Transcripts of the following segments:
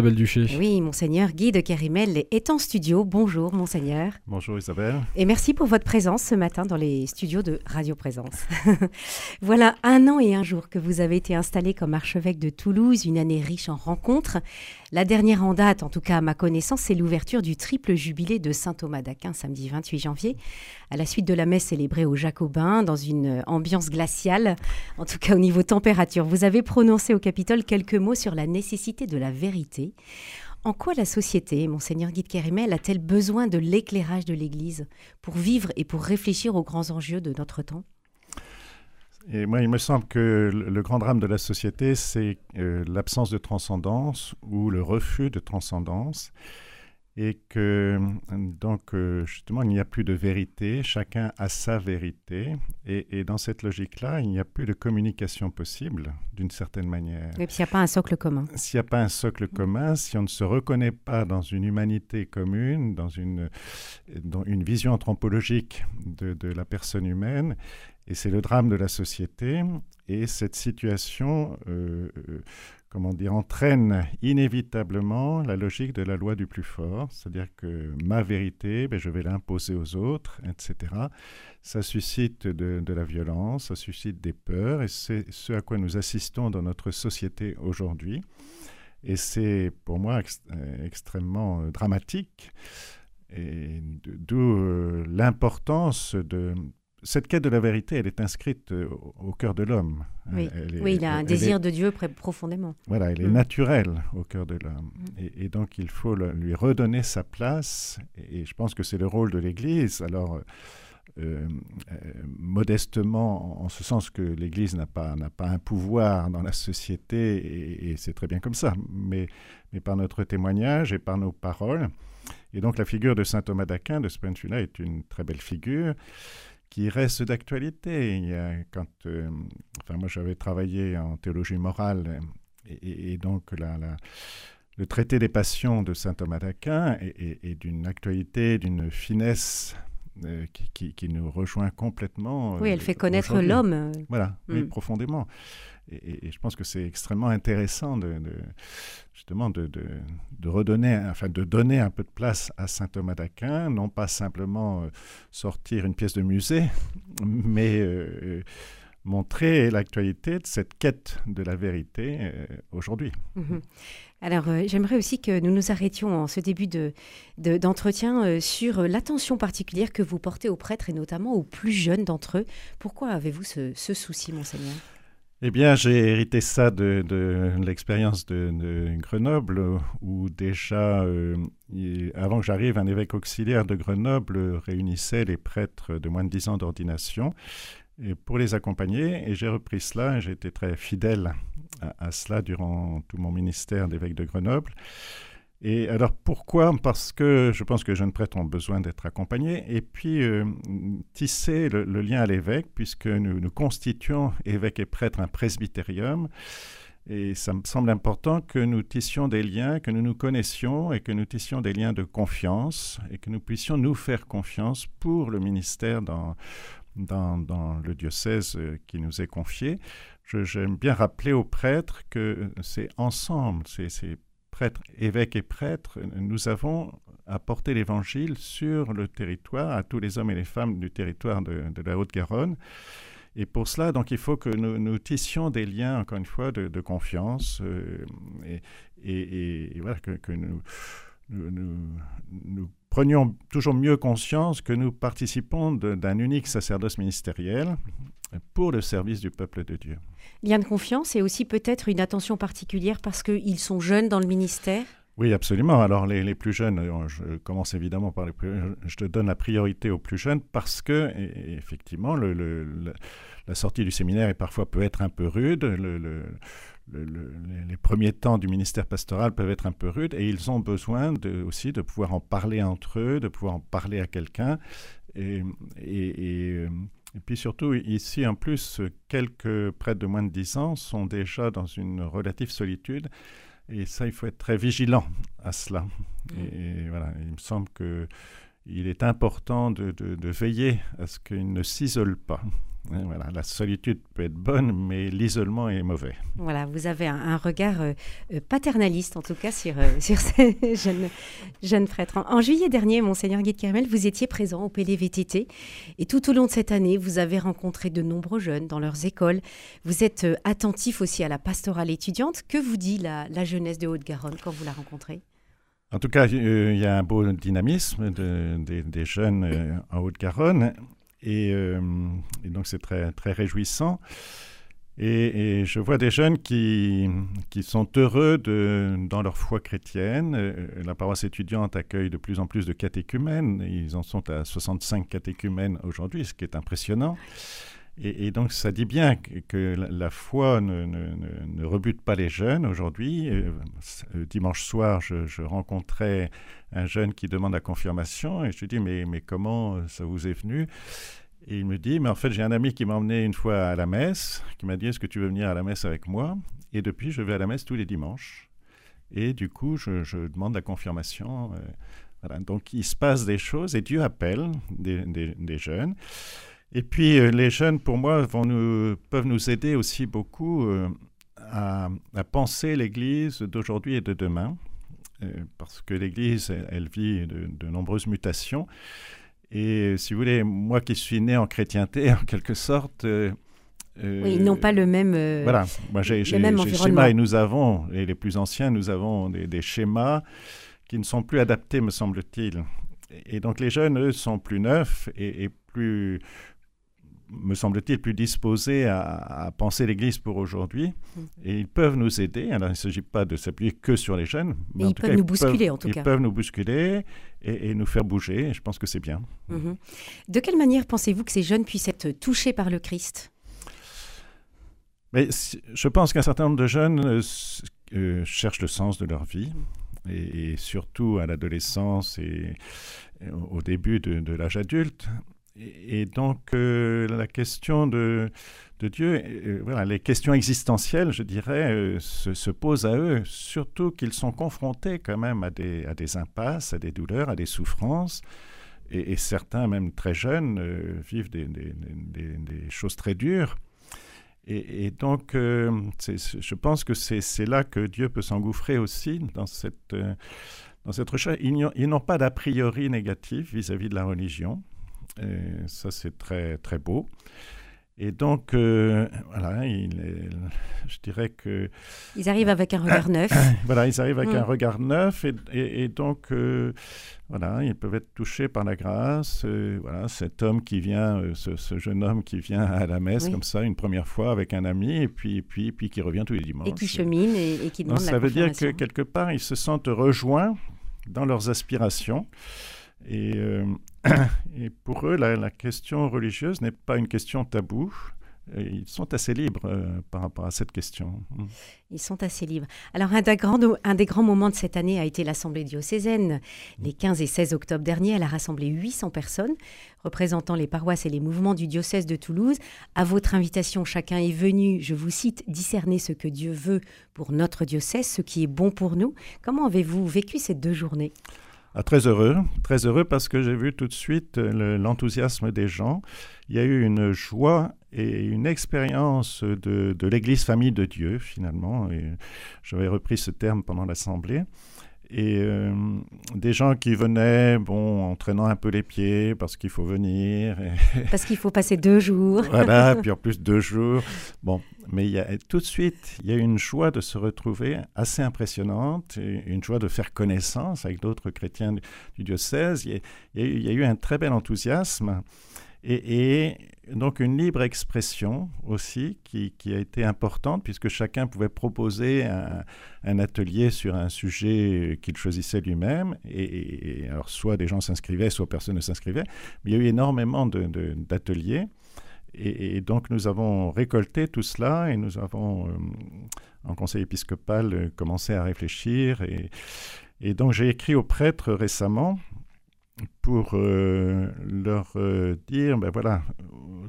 Isabelle Duché. Oui, monseigneur Guy de Kerimel est en studio. Bonjour, monseigneur. Bonjour Isabelle. Et merci pour votre présence ce matin dans les studios de Radio Présence. voilà un an et un jour que vous avez été installé comme archevêque de Toulouse, une année riche en rencontres. La dernière en date, en tout cas à ma connaissance, c'est l'ouverture du triple jubilé de Saint Thomas d'Aquin samedi 28 janvier, à la suite de la messe célébrée aux Jacobins dans une ambiance glaciale, en tout cas au niveau température. Vous avez prononcé au Capitole quelques mots sur la nécessité de la vérité. En quoi la société, monseigneur Guy de Kérimel, a-t-elle besoin de l'éclairage de l'Église pour vivre et pour réfléchir aux grands enjeux de notre temps? Et moi, il me semble que le grand drame de la société, c'est euh, l'absence de transcendance ou le refus de transcendance et que donc euh, justement il n'y a plus de vérité, chacun a sa vérité, et, dans cette logique-là, il n'y a plus de communication possible d'une certaine manière. Et puis s'il n'y a pas un socle commun. S'il n'y a pas un socle commun, si on ne se reconnaît pas dans une humanité commune, dans une, dans une vision anthropologique de, de la personne humaine, et c'est le drame de la société, et cette situation euh, euh comment dire, entraîne inévitablement la logique de la loi du plus fort, c'est-à-dire que ma vérité, ben, je vais l'imposer aux autres, etc. Ça suscite de, la violence, ça suscite des peurs, et c'est ce à quoi nous assistons dans notre société aujourd'hui. Et c'est pour moi euh, extrêmement euh, dramatique, et d'où euh, l'importance de, cette quête de la vérité, elle est inscrite euh, au, cœur de l'homme. Oui. il a un désir de Dieu profondément. Voilà, elle est mm. naturelle au cœur de l'homme. Mm. Et, donc, il faut lui redonner sa place. Et, je pense que c'est le rôle de l'Église. Alors, euh, euh, modestement, en ce sens que l'Église n'a pas, pas un pouvoir dans la société, et, c'est très bien comme ça, mais, mais par notre témoignage et par nos paroles. Et donc, la figure de saint Thomas d'Aquin, de ce point de vue-là, est une très belle figure qui reste d'actualité. Quand, euh, enfin, moi, j'avais travaillé en théologie morale et, donc la, le traité des passions de saint Thomas d'Aquin est, d'une actualité, d'une finesse euh, qui, qui, nous rejoint complètement. Oui, elle euh, fait connaître l'homme. Voilà, oui, mm. profondément. Et, je pense que c'est extrêmement intéressant de, justement de, de, redonner, enfin de donner un peu de place à saint Thomas d'Aquin, non pas simplement euh, sortir une pièce de musée, mais euh, montrer l'actualité de cette quête de la vérité euh, aujourd'hui. Mhm. Alors, j'aimerais aussi que nous nous arrêtions en ce début d'entretien de, sur l'attention particulière que vous portez aux prêtres et notamment aux plus jeunes d'entre eux. Pourquoi avez-vous ce souci, monseigneur? Eh bien, j'ai hérité ça de, l'expérience de, Grenoble, où déjà, euh, avant que j'arrive, un évêque auxiliaire de Grenoble réunissait les prêtres de moins de 10 ans d'ordination pour les accompagner. Et j'ai repris cela, j'ai été très fidèle à, cela durant tout mon ministère d'évêque de Grenoble. Et alors pourquoi? Parce que je pense que jeunes prêtres ont besoin d'être accompagnés et puis euh, tisser le, lien à l'évêque, puisque nous, constituons, évêque et prêtre, un presbytérium. Et ça me semble important que nous tissions des liens, que nous nous connaissions et que nous tissions des liens de confiance et que nous puissions nous faire confiance pour le ministère dans, dans, dans le diocèse euh, qui nous est confié. J'aime bien rappeler aux prêtres que c'est ensemble, c'est prêtres, évêques et prêtres, nous avons apporté l'évangile sur le territoire, à tous les hommes et les femmes du territoire de, la Haute-Garonne. Et pour cela, donc, il faut que nous, tissions des liens, encore une fois, de, confiance euh, et, voilà, que, nous, nous, prenions toujours mieux conscience que nous participons d'un unique sacerdoce ministériel pour le service du peuple de Dieu. Lien de confiance et aussi peut-être une attention particulière parce qu'ils sont jeunes dans le ministère oui, absolument. Alors, les, plus jeunes, euh, je commence évidemment par les plus jeunes, je te donne la priorité aux plus jeunes parce que, effectivement, le, la sortie du séminaire est parfois peut être un peu rude. les premiers temps du ministère pastoral peuvent être un peu rudes et ils ont besoin de, aussi de pouvoir en parler entre eux, de pouvoir en parler à quelqu'un. et, et euh, et puis surtout, ici, en plus, quelques prêtres de moins de 10 ans sont déjà dans une relative solitude. Et ça, il faut être très vigilant à cela. Mm. Et, voilà, il me semble qu'il est important de, veiller à ce qu'ils ne s'isolent pas. Voilà, la solitude peut être bonne, mais l'isolement est mauvais. Voilà, vous avez un, regard euh, euh, paternaliste, en tout cas, sur, euh, sur ces jeunes, jeunes prêtres. En, juillet dernier, Monseigneur Guy de Carmel, vous étiez présent au PLVTT. Et tout au long de cette année, vous avez rencontré de nombreux jeunes dans leurs écoles. Vous êtes attentif aussi à la pastorale étudiante. Que vous dit la, la jeunesse de Haute-Garonne quand vous la rencontrez? En tout cas, il y a un beau dynamisme des jeunes en Haute-Garonne. Euh, et, donc c'est très, très réjouissant. Et, je vois des jeunes qui, qui sont heureux de, dans leur foi chrétienne. Euh, la paroisse étudiante accueille de plus en plus de catéchumènes. Ils en sont à 65 catéchumènes aujourd'hui, ce qui est impressionnant. Et, donc ça dit bien que, la, foi ne, rebute pas les jeunes aujourd'hui. Euh, dimanche soir, je, rencontrais un jeune qui demande la confirmation et je lui dis mais, mais comment ça vous est venu? Et il me dit, mais en fait, j'ai un ami qui m'a emmené une fois à la messe, qui m'a dit, est-ce que tu veux venir à la messe avec moi? Et depuis, je vais à la messe tous les dimanches. Et du coup, je, demande la confirmation. Euh. Donc, il se passe des choses et Dieu appelle des, jeunes. Et puis, euh, les jeunes, pour moi, vont nous, peuvent nous aider aussi beaucoup euh, à, à, penser l'Église d'aujourd'hui et de demain. parce que l'Église, elle, elle, vit de, de nombreuses mutations. Et si vous voulez, moi qui suis né en chrétienté, en quelque sorte. Euh, oui, ils n'ont pas le même. Euh, voilà, moi j'ai schéma et nous avons, et les plus anciens, nous avons des, schémas qui ne sont plus adaptés, me semble-t-il. Et donc les jeunes, eux, sont plus neufs et plus, me semble-t-il, plus disposés à, penser l'Église pour aujourd'hui. Mm. Et ils peuvent nous aider. Alors, il ne s'agit pas de s'appuyer que sur les jeunes. Mais ils peuvent nous bousculer, en tout cas. Ils peuvent nous bousculer et, nous faire bouger. je pense que c'est bien. Mm-hmm. De quelle manière pensez-vous que ces jeunes puissent être touchés par le Christ? Mais Je pense qu'un certain nombre de jeunes euh, euh, cherchent le sens de leur vie. Et, surtout à l'adolescence et, au début de l'âge adulte. Et, donc, euh, la question de, Dieu, euh, voilà, les questions existentielles, je dirais, euh, se, posent à eux, surtout qu'ils sont confrontés quand même à des, impasses, à des douleurs, à des souffrances. Et, certains, même très jeunes, vivent des, choses très dures. Et, donc, je pense que c'est là que Dieu peut s'engouffrer aussi dans cette, recherche. Ils n'ont pas d'a priori négatif vis-à-vis -vis de la religion. Et ça, c'est très, très beau. Et donc, euh, voilà, il je dirais que... Ils arrivent avec un regard neuf. voilà, ils arrivent avec un mm. regard neuf. Et, et, donc, euh, voilà, ils peuvent être touchés par la grâce. Euh, voilà, cet homme qui vient, ce, jeune homme qui vient à la messe comme ça, une première fois avec un ami, et puis, puis, puis qui revient tous les dimanches. Et qui chemine et, qui demande Ça veut dire que quelque part, ils se sentent rejoints dans leurs aspirations. Et, euh, et pour eux, la, question religieuse n'est pas une question taboue. Ils sont assez libres euh, par rapport à cette question. Mm. Ils sont assez libres. Alors, un des, grands, un des grands moments de cette année a été l'Assemblée diocésaine. Les 15 et 16 octobre dernier, elle a rassemblé 800 personnes représentant les paroisses et les mouvements du diocèse de Toulouse. À votre invitation, chacun est venu, je vous cite, discerner ce que Dieu veut pour notre diocèse, ce qui est bon pour nous. Comment avez-vous vécu ces deux journées? Ah, très heureux, très heureux parce que j'ai vu tout de suite euh, l'enthousiasme des gens. Il y a eu une joie et une expérience de, de l'Église famille de Dieu finalement. J'avais repris ce terme pendant l'assemblée et euh, des gens qui venaient, bon, en traînant un peu les pieds parce qu'il faut venir. Parce qu'il faut passer deux jours. voilà, puis en plus deux jours. Bon, mais il y a, tout de suite, il y a une joie de se retrouver assez impressionnante, une joie de faire connaissance avec d'autres chrétiens du, diocèse. Il il y, a, eu un très bel enthousiasme. Et, donc une libre expression aussi qui, a été importante puisque chacun pouvait proposer un, atelier sur un sujet qu'il choisissait lui-même. Et, alors soit des gens s'inscrivaient, soit personne ne s'inscrivait. Mais il y a eu énormément d'ateliers. et, donc nous avons récolté tout cela et nous avons, euh, en conseil épiscopal, commencé à réfléchir. et donc j'ai écrit aux prêtres récemment pour euh, leur euh, dire, ben voilà,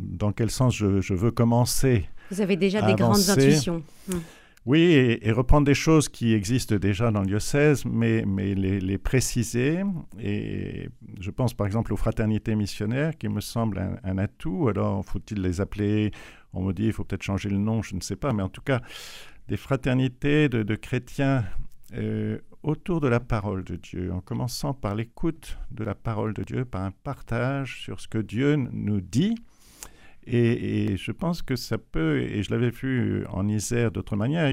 dans quel sens je, veux commencer. Vous avez déjà des grandes intuitions. Hmm. Oui, et, reprendre des choses qui existent déjà dans le diocèse, mais, mais les, préciser. Et je pense par exemple aux fraternités missionnaires, qui me semblent un, atout. Alors, faut-il les appeler? On me dit, il faut peut-être changer le nom, je ne sais pas. Mais en tout cas, des fraternités de, chrétiens euh, autour de la parole de Dieu, en commençant par l'écoute de la parole de Dieu, par un partage sur ce que Dieu nous dit. Et, je pense que ça peut, et je l'avais vu en Isère d'autre manière,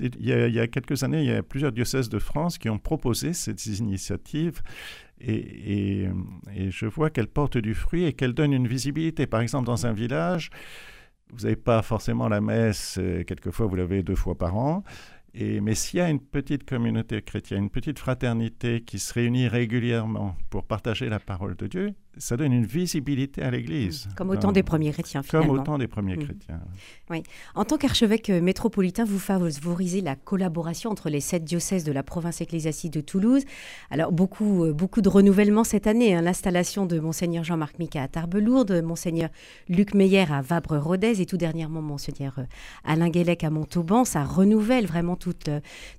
il y, a, quelques années, il y a plusieurs diocèses de France qui ont proposé cette initiative. Et, je vois qu'elle porte du fruit et qu'elle donne une visibilité. Par exemple, dans un village, vous n'avez pas forcément la messe, euh, quelquefois vous l'avez deux fois par an, et, mais s'il y a une petite communauté chrétienne, une petite fraternité qui se réunit régulièrement pour partager la parole de Dieu, ça donne une visibilité à l'Église. Comme autant des premiers chrétiens, finalement. Comme autant des premiers mm. chrétiens. Oui. En tant qu'archevêque euh, métropolitain, vous favorisez la collaboration entre les sept diocèses de la province ecclésiastique de Toulouse. Alors, beaucoup, euh, beaucoup de renouvellement cette année. Hein. L'installation de Monseigneur Jean-Marc Mica à Tarbes-Lourdes, Monseigneur Luc Meyer à Vabre-Rodez et tout dernièrement Monseigneur euh, Alain Guélec à Montauban. Ça renouvelle vraiment toute,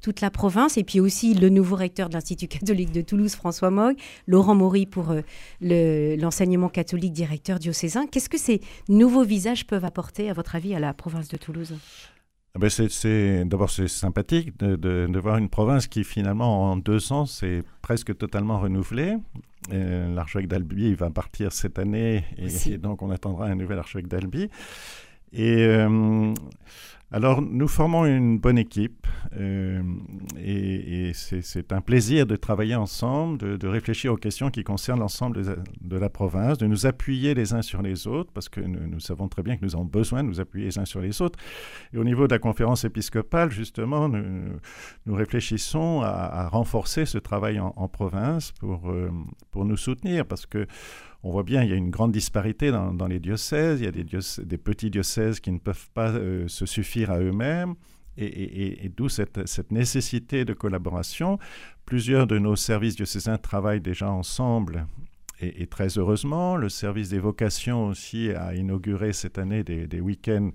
toute la province. Et puis aussi le nouveau recteur de l'Institut catholique de Toulouse, François Mogg, Laurent Maury pour le l'enseignement catholique directeur diocésain. Qu'est-ce que ces nouveaux visages peuvent apporter, à votre avis, à la province de Toulouse? Ah ben c'est, d'abord, c'est sympathique de, voir une province qui, finalement, en deux ans, s'est presque totalement renouvelée. L'archevêque d'Albi va partir cette année et, donc on attendra un nouvel archevêque d'Albi. Et euh, alors, nous formons une bonne équipe euh, et, c'est un plaisir de travailler ensemble, de, réfléchir aux questions qui concernent l'ensemble de, la province, de nous appuyer les uns sur les autres, parce que nous, savons très bien que nous avons besoin de nous appuyer les uns sur les autres. Et au niveau de la conférence épiscopale, justement, nous, réfléchissons à, renforcer ce travail en, province pour, euh, pour nous soutenir, parce que on voit bien, il y a une grande disparité dans, les diocèses. Il y a des, des, petits diocèses qui ne peuvent pas euh, se suffire à eux-mêmes. Et, d'où cette, nécessité de collaboration. Plusieurs de nos services diocésains travaillent déjà ensemble et, très heureusement. Le service des vocations aussi a inauguré cette année des, week-ends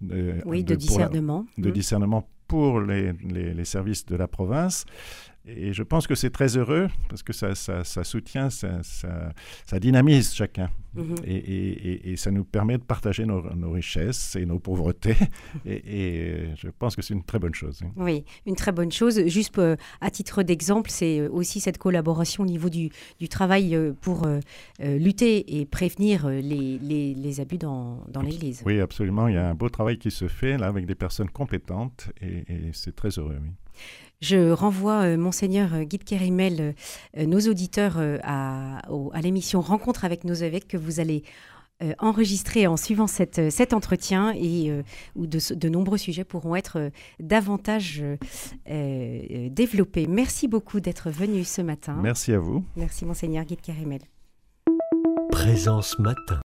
de, de, discernement. de mmh. discernement pour les, services de la province. Et je pense que c'est très heureux parce que ça, soutient, ça, dynamise chacun. Mhm. Et, ça nous permet de partager nos, richesses et nos pauvretés. et, je pense que c'est une très bonne chose. Oui, une très bonne chose. Juste euh, à titre d'exemple, c'est aussi cette collaboration au niveau du, travail euh, pour euh, lutter et prévenir les, abus dans, dans l'Église. Oui, absolument. Il y a un beau travail qui se fait là avec des personnes compétentes et, c'est très heureux. Oui. Je renvoie, euh, Monseigneur euh, Guy Kérimel, euh, nos auditeurs à, l'émission Rencontre avec nos évêques que vous allez enregistrer en suivant cet entretien et où de, nombreux sujets pourront être davantage développés. Merci beaucoup d'être venu ce matin. Merci à vous. Merci, Monseigneur Guy Kérimel. Présence matin.